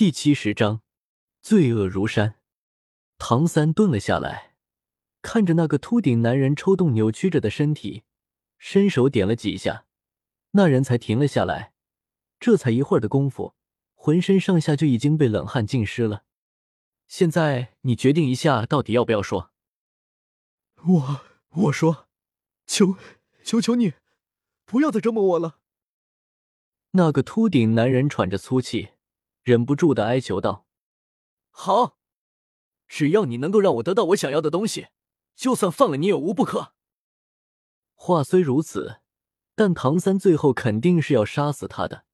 第七十章，罪恶如山。唐三顿了下来，看着那个秃顶男人抽动扭曲着的身体，伸手点了几下，那人才停了下来。这才一会儿的功夫，浑身上下就已经被冷汗浸湿了。现在你决定一下，到底要不要说？我我说，求求求你，不要再折磨我了。那个秃顶男人喘着粗气，忍不住的哀求道：“好，只要你能够让我得到我想要的东西，就算放了你也无不可。”话虽如此，但唐三最后肯定是要杀死他的。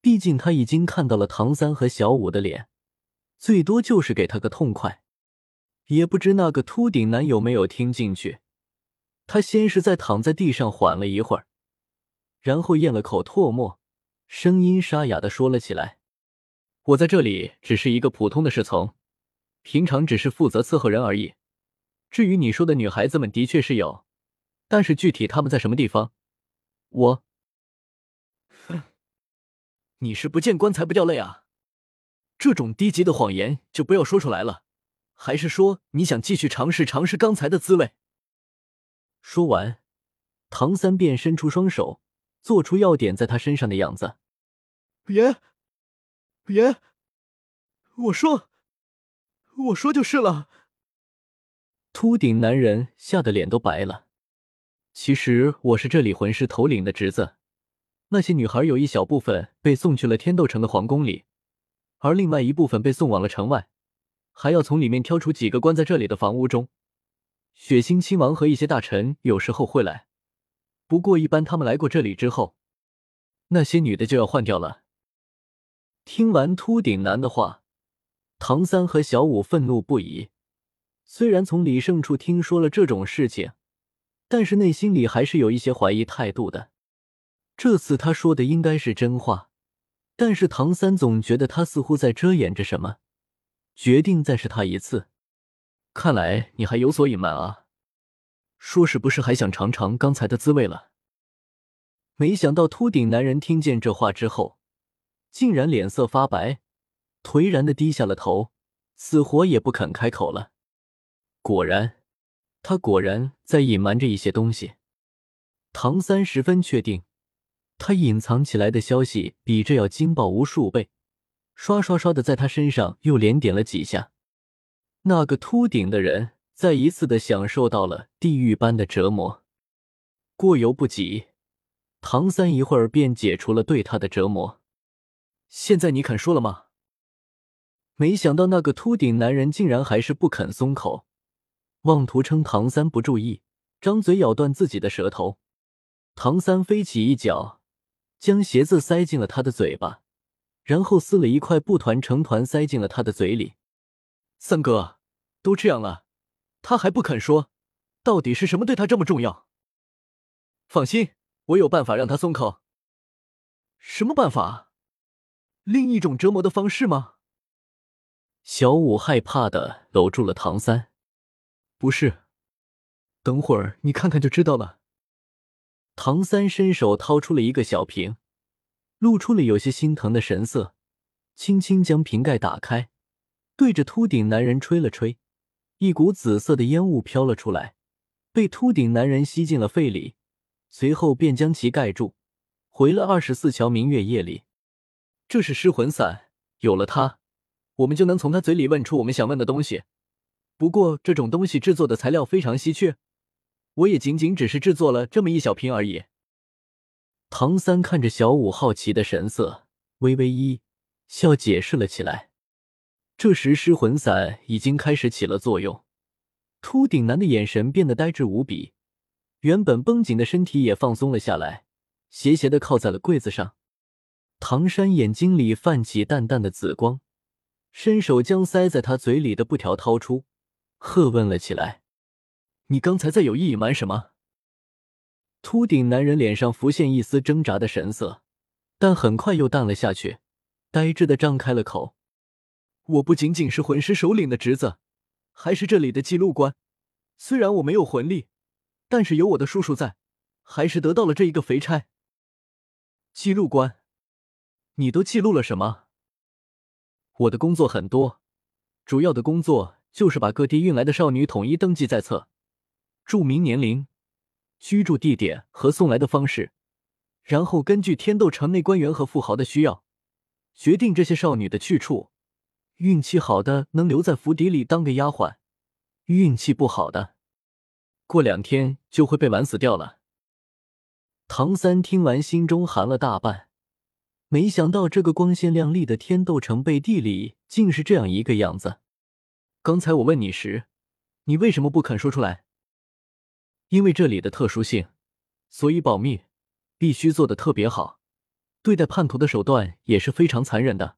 毕竟他已经看到了唐三和小五的脸，最多就是给他个痛快。也不知那个秃顶男有没有听进去。他先是在躺在地上缓了一会儿，然后咽了口唾沫，声音沙哑的说了起来：“我在这里只是一个普通的侍从，平常只是负责伺候人而已。至于你说的女孩子们，的确是有，但是具体她们在什么地方，我……”哼你是不见棺材不掉泪啊！这种低级的谎言就不要说出来了。还是说你想继续尝试尝试刚才的滋味？说完，唐三便伸出双手，做出要点在他身上的样子。别，别！我说，我说就是了。秃顶男人吓得脸都白了。其实我是这里魂师头领的侄子。那些女孩有一小部分被送去了天斗城的皇宫里，而另外一部分被送往了城外，还要从里面挑出几个关在这里的房屋中。血腥亲王和一些大臣有时候会来，不过一般他们来过这里之后，那些女的就要换掉了。听完秃顶男的话，唐三和小五愤怒不已。虽然从李胜处听说了这种事情，但是内心里还是有一些怀疑态度的。这次他说的应该是真话，但是唐三总觉得他似乎在遮掩着什么，决定再试他一次。看来你还有所隐瞒啊！说是不是还想尝尝刚才的滋味了？没想到秃顶男人听见这话之后，竟然脸色发白，颓然的低下了头，死活也不肯开口了。果然，他果然在隐瞒着一些东西。唐三十分确定。他隐藏起来的消息比这要惊爆无数倍，刷刷刷的在他身上又连点了几下。那个秃顶的人再一次的享受到了地狱般的折磨。过犹不及，唐三一会儿便解除了对他的折磨。现在你肯说了吗？没想到那个秃顶男人竟然还是不肯松口，妄图称唐三不注意，张嘴咬断自己的舌头。唐三飞起一脚。将鞋子塞进了他的嘴巴，然后撕了一块布团成团塞进了他的嘴里。三哥，都这样了，他还不肯说，到底是什么对他这么重要？放心，我有办法让他松口。什么办法？另一种折磨的方式吗？小五害怕的搂住了唐三。不是，等会儿你看看就知道了。唐三伸手掏出了一个小瓶，露出了有些心疼的神色，轻轻将瓶盖打开，对着秃顶男人吹了吹，一股紫色的烟雾飘了出来，被秃顶男人吸进了肺里，随后便将其盖住，回了二十四桥明月夜里。这是失魂散，有了它，我们就能从他嘴里问出我们想问的东西。不过这种东西制作的材料非常稀缺。我也仅仅只是制作了这么一小瓶而已。唐三看着小五好奇的神色，微微一笑，解释了起来。这时失魂散已经开始起了作用，秃顶男的眼神变得呆滞无比，原本绷紧的身体也放松了下来，斜斜的靠在了柜子上。唐山眼睛里泛起淡淡的紫光，伸手将塞在他嘴里的布条掏出，喝问了起来。你刚才在有意隐瞒什么？秃顶男人脸上浮现一丝挣扎的神色，但很快又淡了下去，呆滞的张开了口：“我不仅仅是魂师首领的侄子，还是这里的记录官。虽然我没有魂力，但是有我的叔叔在，还是得到了这一个肥差。记录官，你都记录了什么？我的工作很多，主要的工作就是把各地运来的少女统一登记在册，注明年龄、居住地点和送来的方式，然后根据天斗城内官员和富豪的需要，决定这些少女的去处。运气好的能留在府邸里当个丫鬟，运气不好的，过两天就会被玩死掉了。唐三听完，心中寒了大半。没想到这个光鲜亮丽的天斗城背地里竟是这样一个样子。刚才我问你时，你为什么不肯说出来？因为这里的特殊性，所以保密，必须做的特别好。对待叛徒的手段也是非常残忍的。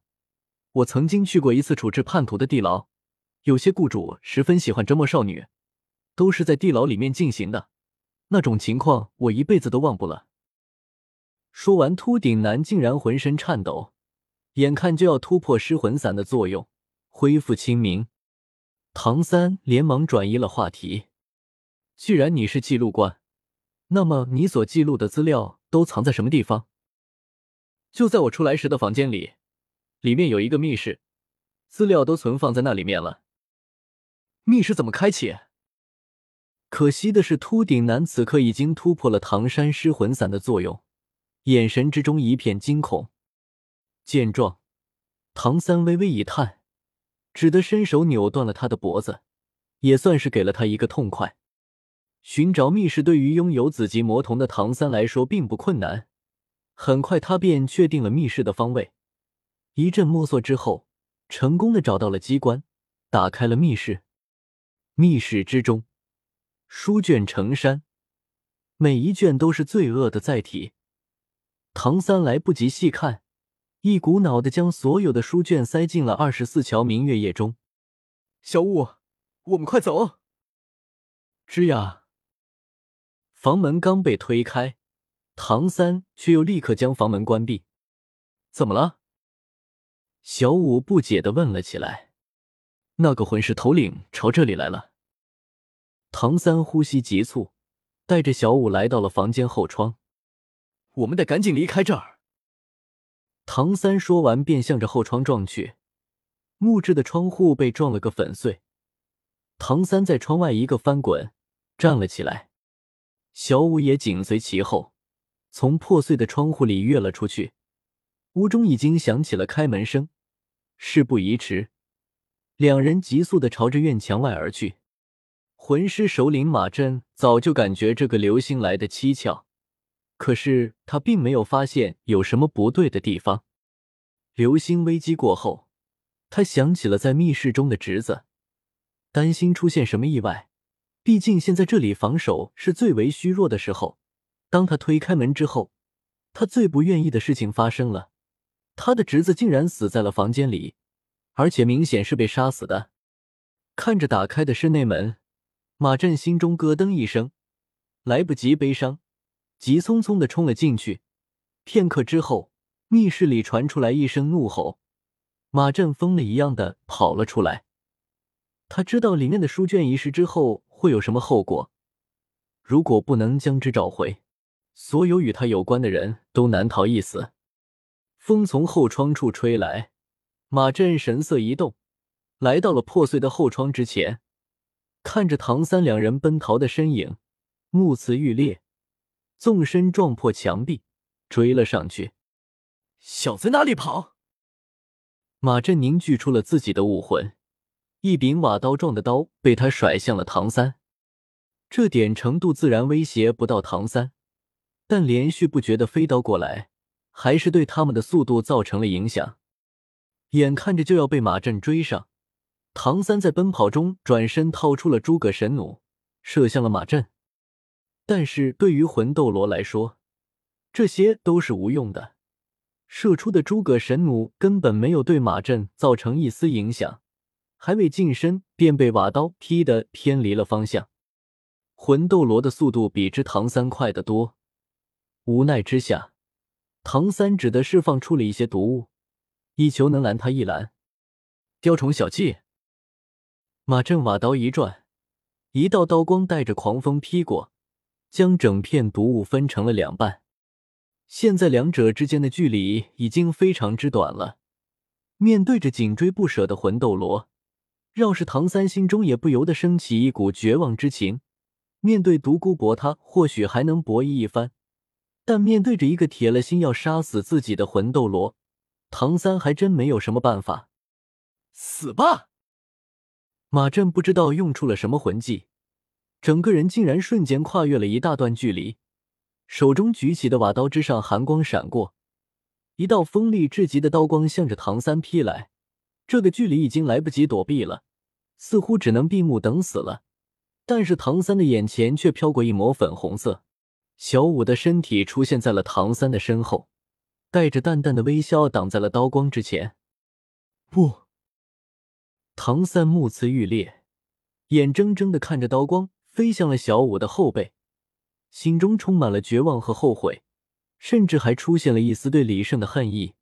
我曾经去过一次处置叛徒的地牢，有些雇主十分喜欢折磨少女，都是在地牢里面进行的。那种情况，我一辈子都忘不了。说完，秃顶男竟然浑身颤抖，眼看就要突破失魂散的作用，恢复清明。唐三连忙转移了话题：“既然你是记录官，那么你所记录的资料都藏在什么地方？”“就在我出来时的房间里，里面有一个密室，资料都存放在那里面了。”“密室怎么开启？”可惜的是，秃顶男此刻已经突破了唐山失魂散的作用。眼神之中一片惊恐。见状，唐三微微一叹，只得伸手扭断了他的脖子，也算是给了他一个痛快。寻找密室对于拥有紫极魔瞳的唐三来说并不困难，很快他便确定了密室的方位。一阵摸索之后，成功的找到了机关，打开了密室。密室之中，书卷成山，每一卷都是罪恶的载体。唐三来不及细看，一股脑的将所有的书卷塞进了二十四桥明月夜中。小五，我们快走！吱呀，房门刚被推开，唐三却又立刻将房门关闭。怎么了？小五不解的问了起来。那个魂师头领朝这里来了。唐三呼吸急促，带着小五来到了房间后窗。我们得赶紧离开这儿。唐三说完，便向着后窗撞去，木质的窗户被撞了个粉碎。唐三在窗外一个翻滚，站了起来，小五也紧随其后，从破碎的窗户里跃了出去。屋中已经响起了开门声，事不宜迟，两人急速的朝着院墙外而去。魂师首领马震早就感觉这个流星来的蹊跷。可是他并没有发现有什么不对的地方。流星危机过后，他想起了在密室中的侄子，担心出现什么意外。毕竟现在这里防守是最为虚弱的时候。当他推开门之后，他最不愿意的事情发生了：他的侄子竟然死在了房间里，而且明显是被杀死的。看着打开的室内门，马震心中咯噔一声，来不及悲伤。急匆匆的冲了进去，片刻之后，密室里传出来一声怒吼，马震疯了一样的跑了出来。他知道里面的书卷遗失之后会有什么后果，如果不能将之找回，所有与他有关的人都难逃一死。风从后窗处吹来，马震神色一动，来到了破碎的后窗之前，看着唐三两人奔逃的身影，目眦欲裂。纵身撞破墙壁，追了上去。小子哪里跑？马震凝聚出了自己的武魂，一柄瓦刀状的刀被他甩向了唐三。这点程度自然威胁不到唐三，但连续不绝的飞刀过来，还是对他们的速度造成了影响。眼看着就要被马震追上，唐三在奔跑中转身掏出了诸葛神弩，射向了马震。但是对于魂斗罗来说，这些都是无用的。射出的诸葛神弩根本没有对马震造成一丝影响，还未近身便被瓦刀劈得偏离了方向。魂斗罗的速度比之唐三快得多，无奈之下，唐三只得释放出了一些毒物，以求能拦他一拦。雕虫小技，马震瓦刀一转，一道刀光带着狂风劈过。将整片毒雾分成了两半，现在两者之间的距离已经非常之短了，面对着紧追不舍的魂斗罗，饶是唐三心中也不由得升起一股绝望之情。面对独孤博，他或许还能博弈一番，但面对着一个铁了心要杀死自己的魂斗罗，唐三还真没有什么办法。死吧！马震不知道用出了什么魂技，整个人竟然瞬间跨越了一大段距离，手中举起的瓦刀之上寒光闪过，一道锋利至极的刀光向着唐三劈来。这个距离已经来不及躲避了，似乎只能闭目等死了。但是唐三的眼前却飘过一抹粉红色，小舞的身体出现在了唐三的身后，带着淡淡的微笑挡在了刀光之前。不，唐三目眦欲裂，眼睁睁的看着刀光飞向了小舞的后背，心中充满了绝望和后悔，甚至还出现了一丝对李胜的恨意。